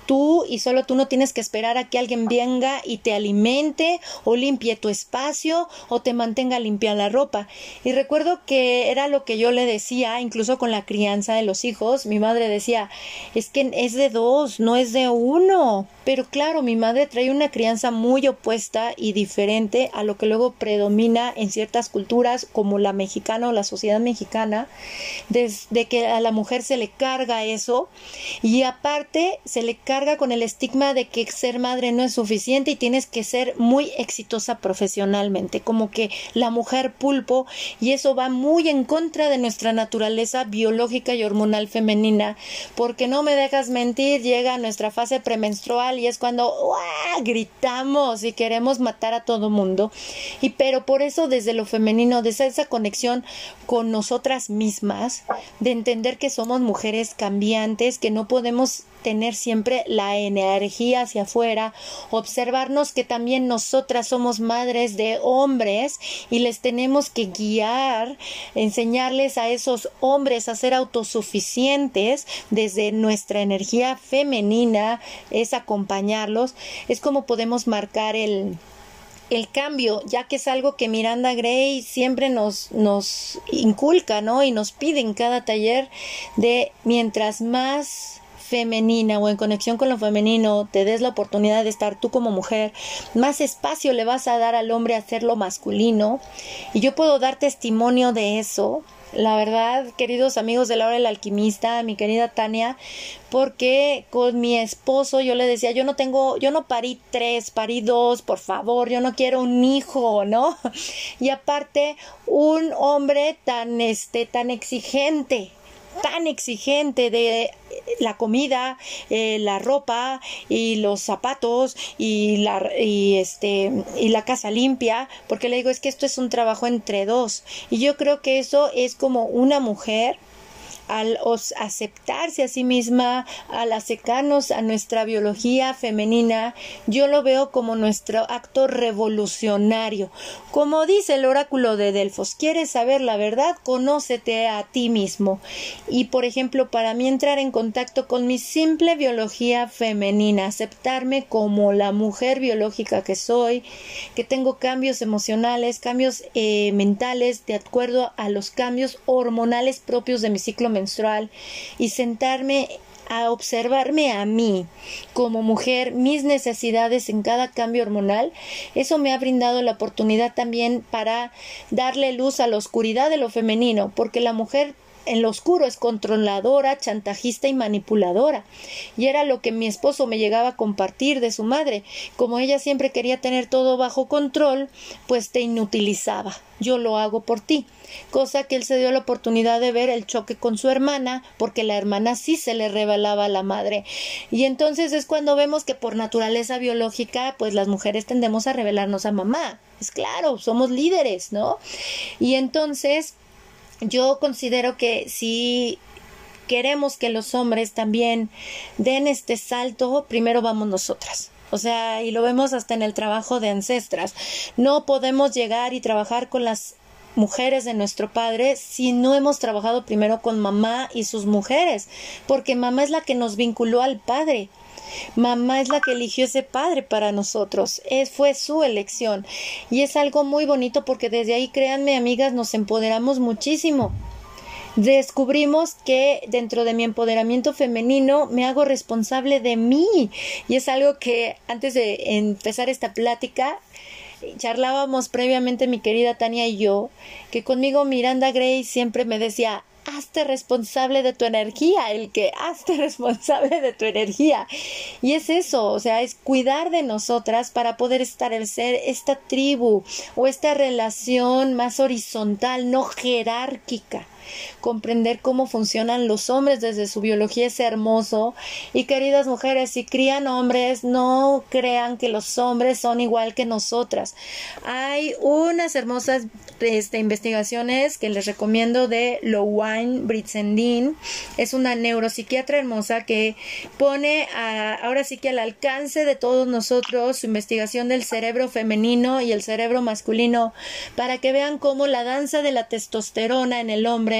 tú y solo tú no tienes que esperar a que alguien venga y te alimente o limpie tu espacio o te mantenga limpia la ropa. Y recuerdo que era lo que yo le decía, incluso con la crianza de los hijos, mi madre decía, es que es de dos, no es de uno. Pero claro, mi madre trae una crianza muy opuesta y diferente a lo que luego predomina en ciertas culturas como la mexicana o la sociedad mexicana, desde que a la mujer se le carga eso y aparte se le carga con el estigma de que ser madre no es suficiente y tienes que ser muy exitosa profesionalmente, como que la mujer pulpo, y eso va muy en contra de nuestra naturaleza biológica y hormonal femenina, porque no me dejas mentir, llega nuestra fase premenstrual y es cuando gritamos y queremos matar a todo mundo. Y pero por eso desde lo femenino, desde esa conexión con nosotras mismas, de entender que somos mujeres cambiantes, que no podemos tener siempre la energía hacia afuera, observarnos que también nosotras somos madres de hombres y les tenemos que guiar, enseñarles a esos hombres a ser autosuficientes desde nuestra energía femenina, es acompañarlos, es como podemos marcar el el cambio, ya que es algo que Miranda Gray siempre nos, nos inculca, ¿no? Y nos pide en cada taller de mientras más femenina o en conexión con lo femenino, te des la oportunidad de estar tú como mujer, más espacio le vas a dar al hombre a hacer lo masculino. Y yo puedo dar testimonio de eso. La verdad, queridos amigos de la hora del alquimista, mi querida Tania, porque con mi esposo yo le decía, yo no tengo, yo no parí tres, parí dos, por favor, yo no quiero un hijo, ¿no? Y aparte, un hombre tan, este, tan exigente, tan exigente de la comida, eh, la ropa y los zapatos y la y este y la casa limpia, porque le digo es que esto es un trabajo entre dos. Y yo creo que eso es como una mujer al aceptarse a sí misma, al acercarnos a nuestra biología femenina, yo lo veo como nuestro acto revolucionario. Como dice el oráculo de Delfos, ¿quieres saber la verdad? Conócete a ti mismo. Y por ejemplo, para mí entrar en contacto con mi simple biología femenina, aceptarme como la mujer biológica que soy, que tengo cambios emocionales, cambios eh, mentales de acuerdo a los cambios hormonales propios de mi ciclo menstrual y sentarme a observarme a mí como mujer, mis necesidades en cada cambio hormonal, eso me ha brindado la oportunidad también para darle luz a la oscuridad de lo femenino, porque la mujer en lo oscuro es controladora, chantajista y manipuladora. Y era lo que mi esposo me llegaba a compartir de su madre. Como ella siempre quería tener todo bajo control, pues te inutilizaba. Yo lo hago por ti. Cosa que él se dio la oportunidad de ver el choque con su hermana, porque la hermana sí se le revelaba a la madre. Y entonces es cuando vemos que por naturaleza biológica, pues las mujeres tendemos a revelarnos a mamá. Es claro, somos líderes, ¿no? Y entonces yo considero que si queremos que los hombres también den este salto, primero vamos nosotras. O sea, y lo vemos hasta en el trabajo de ancestras. No podemos llegar y trabajar con las mujeres de nuestro padre si no hemos trabajado primero con mamá y sus mujeres, porque mamá es la que nos vinculó al padre. Mamá es la que eligió ese padre para nosotros. Es, fue su elección. Y es algo muy bonito porque desde ahí, créanme, amigas, nos empoderamos muchísimo. Descubrimos que dentro de mi empoderamiento femenino me hago responsable de mí. Y es algo que antes de empezar esta plática charlábamos previamente mi querida Tania y yo, que conmigo Miranda Gray siempre me decía, hazte responsable de tu energía, el que hazte responsable de tu energía. Y es eso, o sea, es cuidar de nosotras para poder establecer esta tribu o esta relación más horizontal, no jerárquica comprender cómo funcionan los hombres desde su biología es hermoso. Y queridas mujeres, si crían hombres, no crean que los hombres son igual que nosotras. Hay unas hermosas este, investigaciones que les recomiendo de Lowane Britzendin. Es una neuropsiquiatra hermosa que pone ahora sí que al alcance de todos nosotros su investigación del cerebro femenino y el cerebro masculino para que vean cómo la danza de la testosterona en el hombre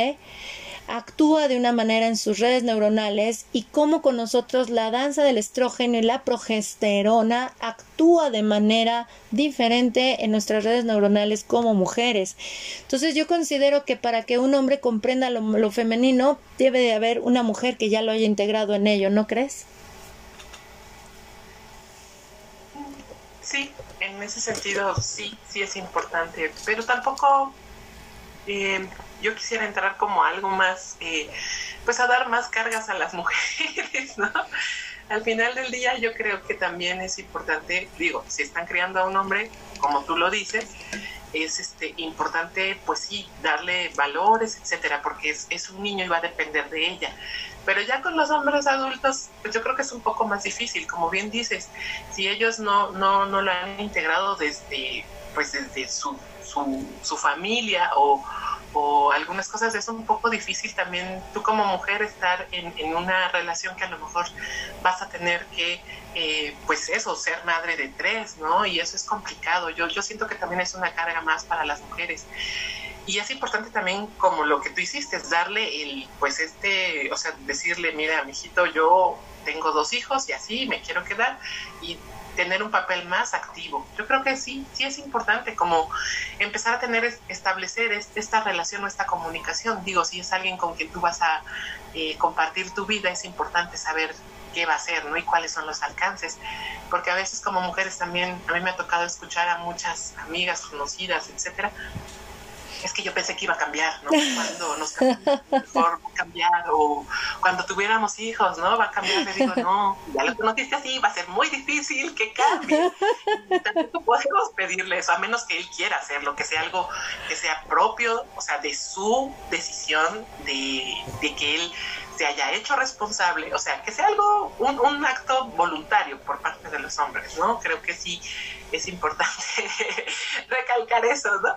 actúa de una manera en sus redes neuronales y cómo con nosotros la danza del estrógeno y la progesterona actúa de manera diferente en nuestras redes neuronales como mujeres. Entonces yo considero que para que un hombre comprenda lo, femenino debe de haber una mujer que ya lo haya integrado en ello, ¿no crees? Sí, en ese sentido sí, sí es importante, pero tampoco eh, yo quisiera entrar como algo más, eh, pues a dar más cargas a las mujeres, ¿no? Al final del día yo creo que también es importante, digo, si están criando a un hombre, como tú lo dices, es este importante pues sí darle valores etcétera porque es, es, un niño y va a depender de ella pero ya con los hombres adultos pues yo creo que es un poco más difícil como bien dices si ellos no no no lo han integrado desde pues desde su su, su familia o, o algunas cosas es un poco difícil también tú como mujer estar en, en una relación que a lo mejor vas a tener que eh, pues eso, ser madre de tres, ¿no? Y eso es complicado. Yo, yo siento que también es una carga más para las mujeres. Y es importante también, como lo que tú hiciste, es darle el, pues este, o sea, decirle, mira, mijito, yo tengo dos hijos y así me quiero quedar. Y tener un papel más activo. Yo creo que sí, sí es importante como empezar a tener, establecer esta relación o esta comunicación. Digo, si es alguien con quien tú vas a eh, compartir tu vida, es importante saber qué va a hacer, ¿no? Y cuáles son los alcances. Porque a veces como mujeres también, a mí me ha tocado escuchar a muchas amigas conocidas, etcétera, es que yo pensé que iba a cambiar, ¿no? Cuando nos a cambiar, o cuando tuviéramos hijos, ¿no? Va a cambiar. Le digo, no, ya lo conociste así, va a ser muy difícil que cambie. Tampoco podemos pedirle eso, a menos que él quiera hacerlo, que sea algo que sea propio, o sea, de su decisión, de, de que él se haya hecho responsable, o sea, que sea algo, un, un acto voluntario por parte de los hombres, ¿no? Creo que sí es importante recalcar eso, ¿no?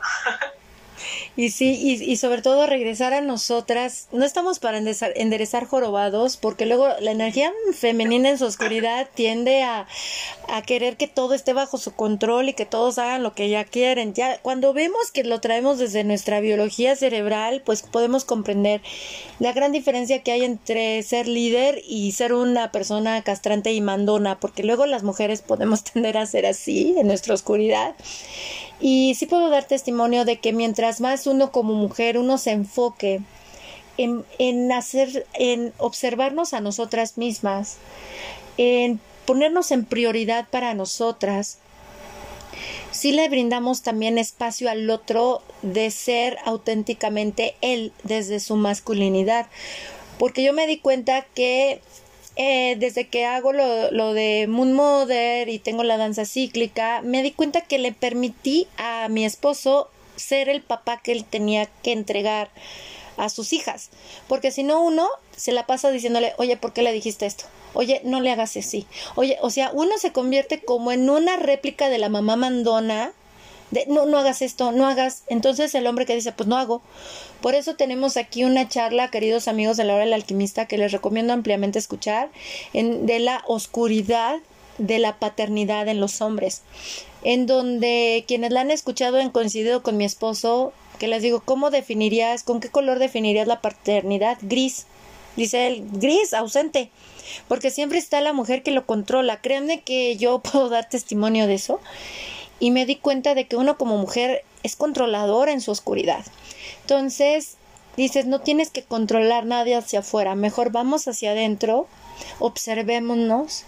Y sí, y, y, sobre todo regresar a nosotras. No estamos para enderezar, jorobados, porque luego la energía femenina en su oscuridad tiende a, a, querer que todo esté bajo su control y que todos hagan lo que ya quieren. Ya cuando vemos que lo traemos desde nuestra biología cerebral, pues podemos comprender la gran diferencia que hay entre ser líder y ser una persona castrante y mandona, porque luego las mujeres podemos tender a ser así en nuestra oscuridad. Y sí puedo dar testimonio de que mientras más uno como mujer, uno se enfoque en, en hacer, en observarnos a nosotras mismas, en ponernos en prioridad para nosotras, sí le brindamos también espacio al otro de ser auténticamente él desde su masculinidad. Porque yo me di cuenta que eh, desde que hago lo, lo, de Moon Mother y tengo la danza cíclica, me di cuenta que le permití a mi esposo ser el papá que él tenía que entregar a sus hijas. Porque si no, uno se la pasa diciéndole, oye, ¿por qué le dijiste esto? Oye, no le hagas así. Oye, o sea, uno se convierte como en una réplica de la mamá mandona de no, no hagas esto, no hagas. Entonces el hombre que dice, pues no hago. Por eso tenemos aquí una charla, queridos amigos de la hora del alquimista, que les recomiendo ampliamente escuchar, en, de la oscuridad de la paternidad en los hombres, en donde quienes la han escuchado han coincidido con mi esposo, que les digo, ¿cómo definirías, con qué color definirías la paternidad? Gris. Dice él, gris, ausente, porque siempre está la mujer que lo controla. Créanme que yo puedo dar testimonio de eso y me di cuenta de que uno como mujer es controlador en su oscuridad. Entonces, dices, no tienes que controlar nadie hacia afuera, mejor vamos hacia adentro, observémonos,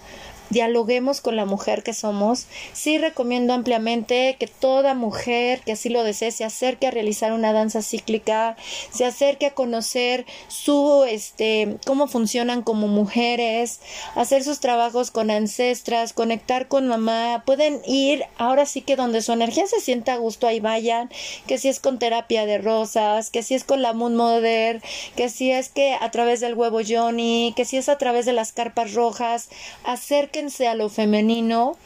dialoguemos con la mujer que somos. Sí recomiendo ampliamente que toda mujer que así lo desee se acerque a realizar una danza cíclica, se acerque a conocer su este cómo funcionan como mujeres, hacer sus trabajos con ancestras, conectar con mamá, pueden ir ahora sí que donde su energía se sienta a gusto ahí vayan, que si es con terapia de rosas, que si es con la Moon Mother, que si es que a través del huevo Johnny, que si es a través de las carpas rojas, a lo femenino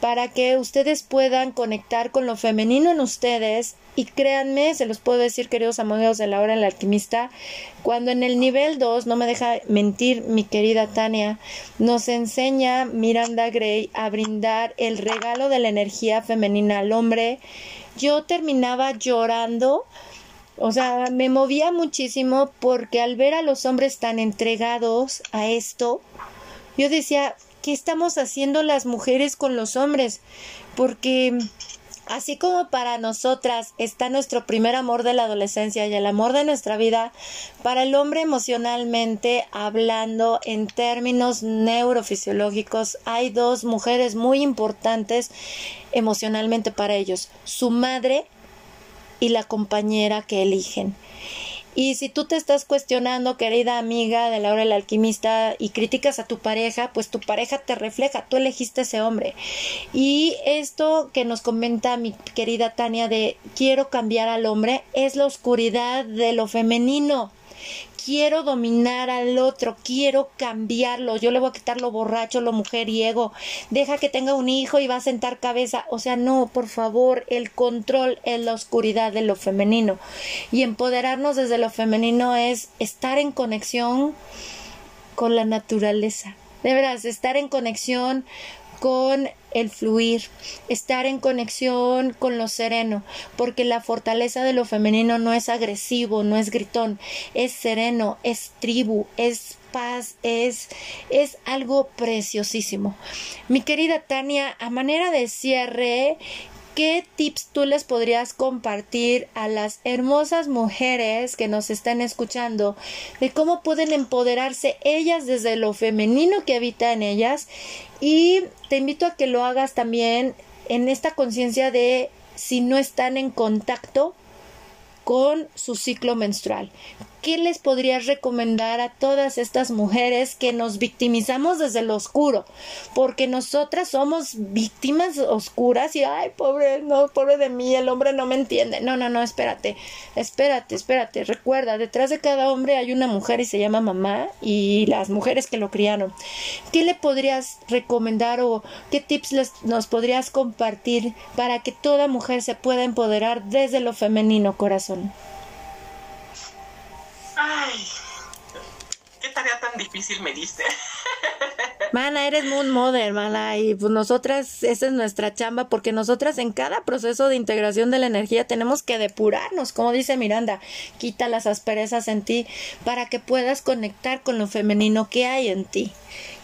para que ustedes puedan conectar con lo femenino en ustedes. Y créanme, se los puedo decir, queridos amigos de la hora del alquimista, cuando en el nivel 2, no me deja mentir mi querida Tania, nos enseña Miranda Gray a brindar el regalo de la energía femenina al hombre, yo terminaba llorando. O sea, me movía muchísimo porque al ver a los hombres tan entregados a esto, yo decía, ¿qué estamos haciendo las mujeres con los hombres? Porque así como para nosotras está nuestro primer amor de la adolescencia y el amor de nuestra vida, para el hombre emocionalmente hablando en términos neurofisiológicos, hay dos mujeres muy importantes emocionalmente para ellos, su madre y la compañera que eligen. Y si tú te estás cuestionando, querida amiga de Laura el alquimista, y criticas a tu pareja, pues tu pareja te refleja, tú elegiste ese hombre. Y esto que nos comenta mi querida Tania de quiero cambiar al hombre es la oscuridad de lo femenino quiero dominar al otro, quiero cambiarlo, yo le voy a quitar lo borracho, lo mujeriego, deja que tenga un hijo y va a sentar cabeza, o sea, no, por favor, el control es la oscuridad de lo femenino. Y empoderarnos desde lo femenino es estar en conexión con la naturaleza. De veras, estar en conexión con el fluir, estar en conexión con lo sereno, porque la fortaleza de lo femenino no es agresivo, no es gritón, es sereno, es tribu, es paz, es, es algo preciosísimo. Mi querida Tania, a manera de cierre, ¿qué tips tú les podrías compartir a las hermosas mujeres que nos están escuchando de cómo pueden empoderarse ellas desde lo femenino que habita en ellas? Y te invito a que lo hagas también en esta conciencia de si no están en contacto con su ciclo menstrual. ¿Qué les podrías recomendar a todas estas mujeres que nos victimizamos desde lo oscuro? Porque nosotras somos víctimas oscuras y, ay, pobre, no, pobre de mí, el hombre no me entiende. No, no, no, espérate, espérate, espérate. Recuerda, detrás de cada hombre hay una mujer y se llama mamá y las mujeres que lo criaron. ¿Qué le podrías recomendar o qué tips les, nos podrías compartir para que toda mujer se pueda empoderar desde lo femenino, corazón? Ay, qué tarea tan difícil me diste. Mana, eres Moon Mother, mana, y pues nosotras, esa es nuestra chamba, porque nosotras en cada proceso de integración de la energía tenemos que depurarnos, como dice Miranda, quita las asperezas en ti para que puedas conectar con lo femenino que hay en ti.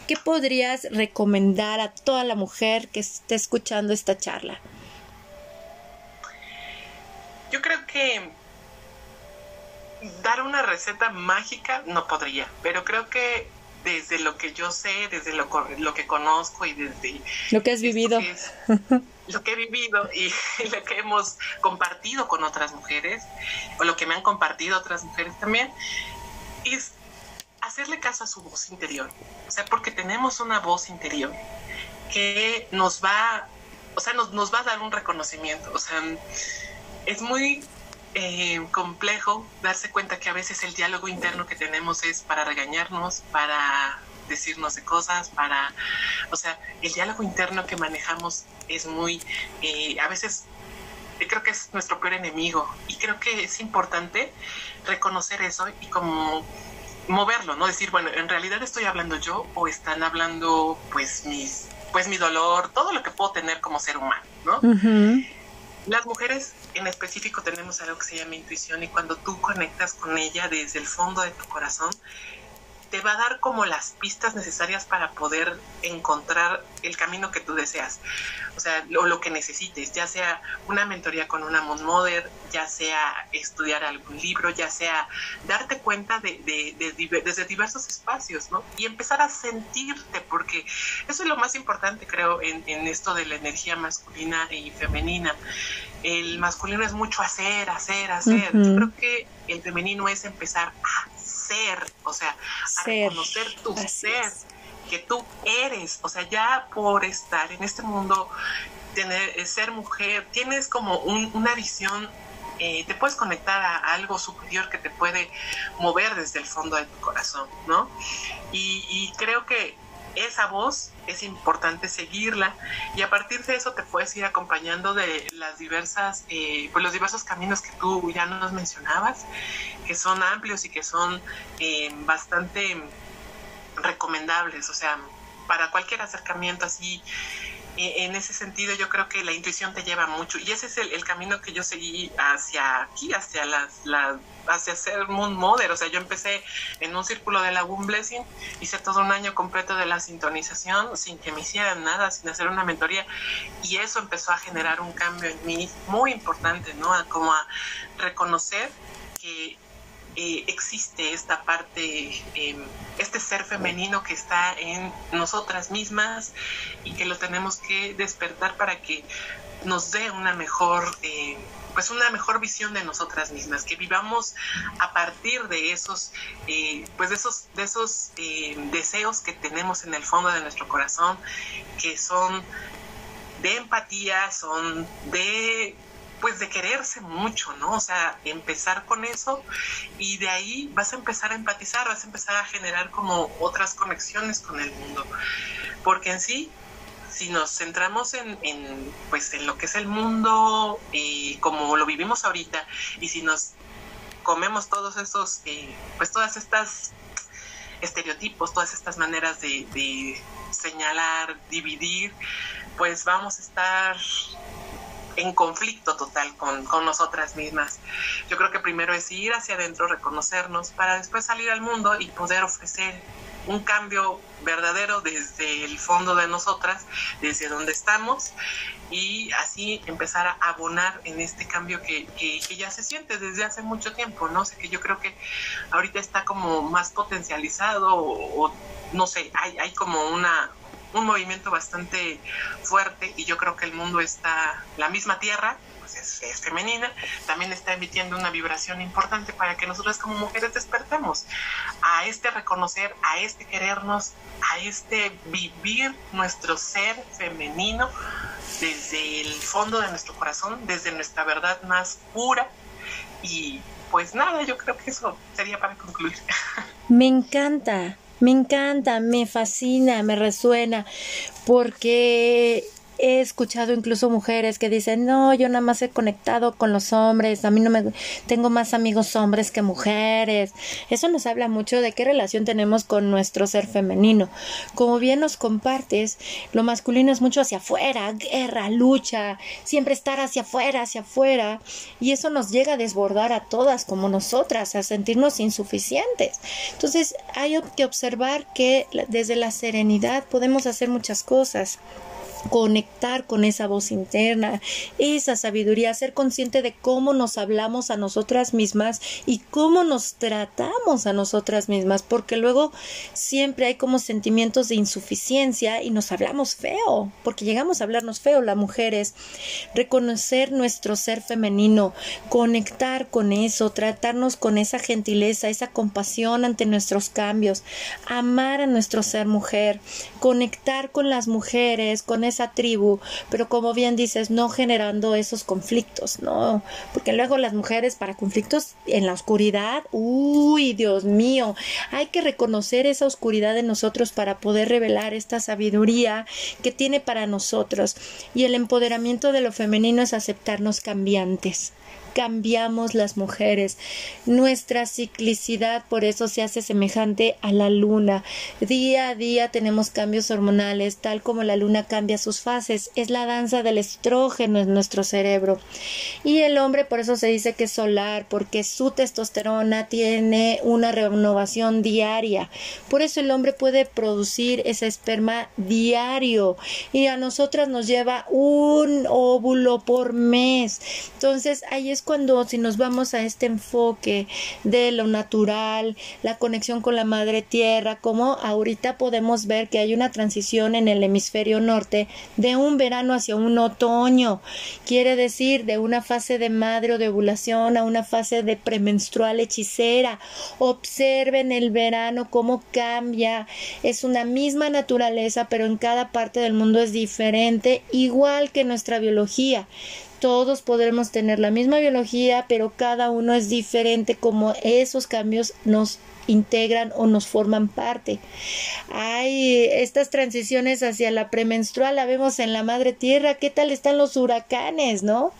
¿Qué podrías recomendar a toda la mujer que esté escuchando esta charla? Yo creo que dar una receta mágica no podría, pero creo que desde lo que yo sé, desde lo, lo que conozco y desde lo que has vivido, lo que he vivido y lo que hemos compartido con otras mujeres, o lo que me han compartido otras mujeres también, es hacerle caso a su voz interior. O sea, porque tenemos una voz interior que nos va, o sea, nos, nos va a dar un reconocimiento. O sea, es muy eh, complejo darse cuenta que a veces el diálogo interno que tenemos es para regañarnos, para decirnos de cosas, para, o sea, el diálogo interno que manejamos es muy, eh, a veces creo que es nuestro peor enemigo y creo que es importante reconocer eso y como moverlo, ¿no? Decir, bueno, en realidad estoy hablando yo o están hablando pues mis, pues mi dolor, todo lo que puedo tener como ser humano, ¿no? Las mujeres en específico tenemos algo que se llama intuición y cuando tú conectas con ella desde el fondo de tu corazón, te va a dar como las pistas necesarias para poder encontrar el camino que tú deseas. O sea, lo, lo que necesites, ya sea una mentoría con una Mother, ya sea estudiar algún libro, ya sea darte cuenta de, de, desde diversos espacios, ¿no? Y empezar a sentirte, porque eso es lo más importante, creo, en, en esto de la energía masculina y femenina. El masculino es mucho hacer, hacer, hacer. Yo creo que el femenino es empezar a ser, o sea, a reconocer tu ser, que tú eres, o sea, ya por estar en este mundo, tener, eh, ser mujer, tienes como una visión, eh, te puedes conectar a, algo superior que te puede mover desde el fondo de tu corazón, ¿no? y creo que esa voz es importante seguirla. Y a partir de eso te puedes ir acompañando de las diversas, eh, pues los diversos caminos que tú ya nos mencionabas, que son amplios y que son eh, bastante recomendables, o sea, para cualquier acercamiento así eh, en ese sentido yo creo que la intuición te lleva mucho. Y ese es el, camino que yo seguí hacia aquí, hacia las, hacia ser Moon Mother, o sea, yo empecé en un círculo de la Womb Blessing, hice todo un año completo de la sintonización sin que me hicieran nada, sin hacer una mentoría y eso empezó a generar un cambio en mí muy importante, ¿no? como a reconocer que eh, existe esta parte, em, este ser femenino que está en nosotras mismas y que lo tenemos que despertar para que nos dé una mejor, eh, pues una mejor visión de nosotras mismas, que vivamos a partir de esos, eh, pues de esos, de esos deseos que tenemos en el fondo de nuestro corazón, que son de empatía, son de pues de quererse mucho, ¿no? O sea, empezar con eso y de ahí vas a empezar a empatizar, vas a empezar a generar como otras conexiones con el mundo. Porque en sí, si nos centramos en, pues en lo que es el mundo y como lo vivimos ahorita y si nos comemos todos esos, eh, pues todas estas estereotipos, todas estas maneras de, de señalar, dividir, pues vamos a estar en conflicto total con, con, nosotras mismas. Yo creo que primero es ir hacia adentro, reconocernos, para después salir al mundo y poder ofrecer un cambio verdadero desde el fondo de nosotras, desde donde estamos, y así empezar a abonar en este cambio que, que, ya se siente desde hace mucho tiempo, ¿no? sé, que yo creo que ahorita está como más potencializado o, o no sé, hay, hay como una, un movimiento bastante fuerte y yo creo que el mundo está, la misma tierra, es, femenina, también está emitiendo una vibración importante para que nosotras como mujeres despertemos a este reconocer, a este querernos, a este vivir nuestro ser femenino desde el fondo de nuestro corazón, desde nuestra verdad más pura y pues nada, yo creo que eso sería para concluir. Me encanta, me encanta, me fascina, me resuena, porque he escuchado incluso mujeres que dicen, no, yo nada más he conectado con los hombres, a mí no me tengo más amigos hombres que mujeres. Eso nos habla mucho de qué relación tenemos con nuestro ser femenino. Como bien nos compartes, lo masculino es mucho hacia afuera, guerra, lucha, siempre estar hacia afuera, hacia afuera, y eso nos llega a desbordar a todas como nosotras, a sentirnos insuficientes. Entonces, hay que observar que desde la serenidad podemos hacer muchas cosas conectar con esa voz interna, esa sabiduría, ser consciente de cómo nos hablamos a nosotras mismas y cómo nos tratamos a nosotras mismas, porque luego siempre hay como sentimientos de insuficiencia y nos hablamos feo, porque llegamos a hablarnos feo las mujeres, reconocer nuestro ser femenino, conectar con eso, tratarnos con esa gentileza, esa compasión ante nuestros cambios, amar a nuestro ser mujer, conectar con las mujeres, con esa tribu, pero como bien dices, no generando esos conflictos, ¿no? Porque luego las mujeres para conflictos en la oscuridad, uy, Dios mío, hay que reconocer esa oscuridad en nosotros para poder revelar esta sabiduría que tiene para nosotros. Y el empoderamiento de lo femenino es aceptarnos cambiantes cambiamos las mujeres. Nuestra ciclicidad por eso se hace semejante a la luna. Día a día tenemos cambios hormonales, tal como la luna cambia sus fases. Es la danza del estrógeno en nuestro cerebro. Y el hombre por eso se dice que es solar, porque su testosterona tiene una renovación diaria. Por eso el hombre puede producir ese esperma diario y a nosotras nos lleva un óvulo por mes. Entonces ahí es cuando si nos vamos a este enfoque de lo natural, la conexión con la madre tierra, como ahorita podemos ver que hay una transición en el hemisferio norte de un verano hacia un otoño. Quiere decir de una fase de madre o de ovulación a una fase de premenstrual hechicera. Observen el verano cómo cambia. Es una misma naturaleza, pero en cada parte del mundo es diferente, igual que nuestra biología todos podremos tener la misma biología, pero cada uno es diferente como esos cambios nos integran o nos forman parte. Hay estas transiciones hacia la premenstrual, la vemos en la madre tierra. ¿Qué tal están los huracanes, no?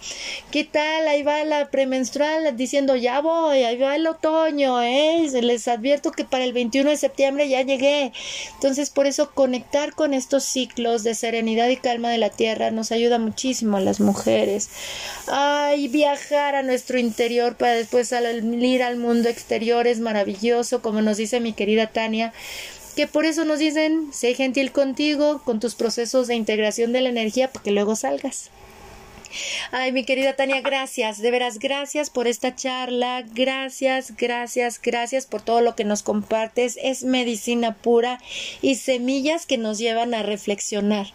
¿Qué tal? Ahí va la premenstrual diciendo ya voy, ahí va el otoño, ¿eh? Les advierto que para el 21 de septiembre ya llegué. Entonces, por eso conectar con estos ciclos de serenidad y calma de la tierra nos ayuda muchísimo a las mujeres. Ay, viajar a nuestro interior para después salir al mundo exterior es maravilloso como nos dice mi querida Tania, que por eso nos dicen, sé gentil contigo, con tus procesos de integración de la energía, para que luego salgas. Ay, mi querida Tania, gracias, de veras, gracias por esta charla, gracias, gracias, gracias por todo lo que nos compartes. Es medicina pura y semillas que nos llevan a reflexionar,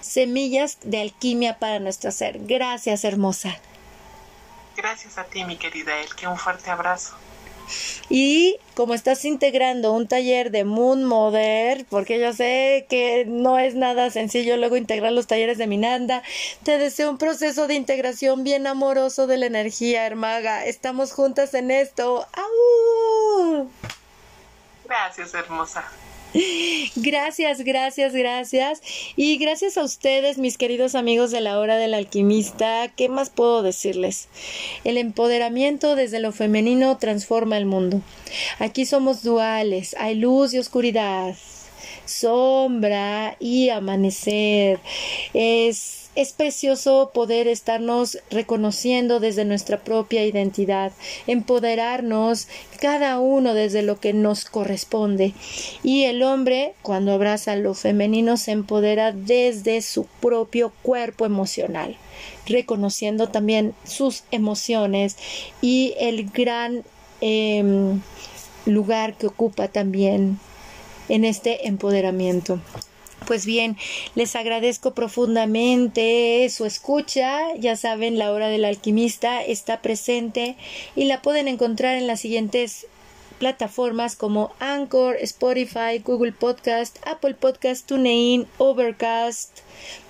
semillas de alquimia para nuestro ser. Gracias, hermosa. Gracias a ti, mi querida que un fuerte abrazo. Y como estás integrando un taller de Moon Mother, porque yo sé que no es nada sencillo luego integrar los talleres de Minanda, te deseo un proceso de integración bien amoroso de la energía, hermaga. Estamos juntas en esto. Gracias, hermosa. Gracias, gracias, gracias. Y gracias a ustedes, mis queridos amigos de la hora del alquimista. ¿Qué más puedo decirles? El empoderamiento desde lo femenino transforma el mundo. Aquí somos duales, hay luz y oscuridad, sombra y amanecer. Es es precioso poder estarnos reconociendo desde nuestra propia identidad, empoderarnos cada uno desde lo que nos corresponde. Y el hombre, cuando abraza lo femenino, se empodera desde su propio cuerpo emocional, reconociendo también sus emociones y el gran em, lugar que ocupa también en este empoderamiento. Pues bien, les agradezco profundamente su escucha. Ya saben, la hora del alquimista está presente y la pueden encontrar en las siguientes plataformas como Anchor, Spotify, Google Podcast, Apple Podcast, TuneIn, Overcast,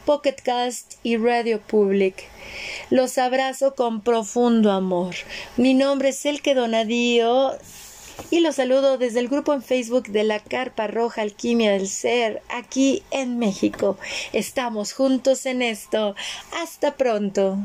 Pocketcast y Radio Public. Los abrazo con profundo amor. Mi nombre es Elke Donadío y los saludo desde el grupo en Facebook de la Carpa Roja Alquimia del Ser, aquí en México. Estamos juntos en esto. Hasta pronto.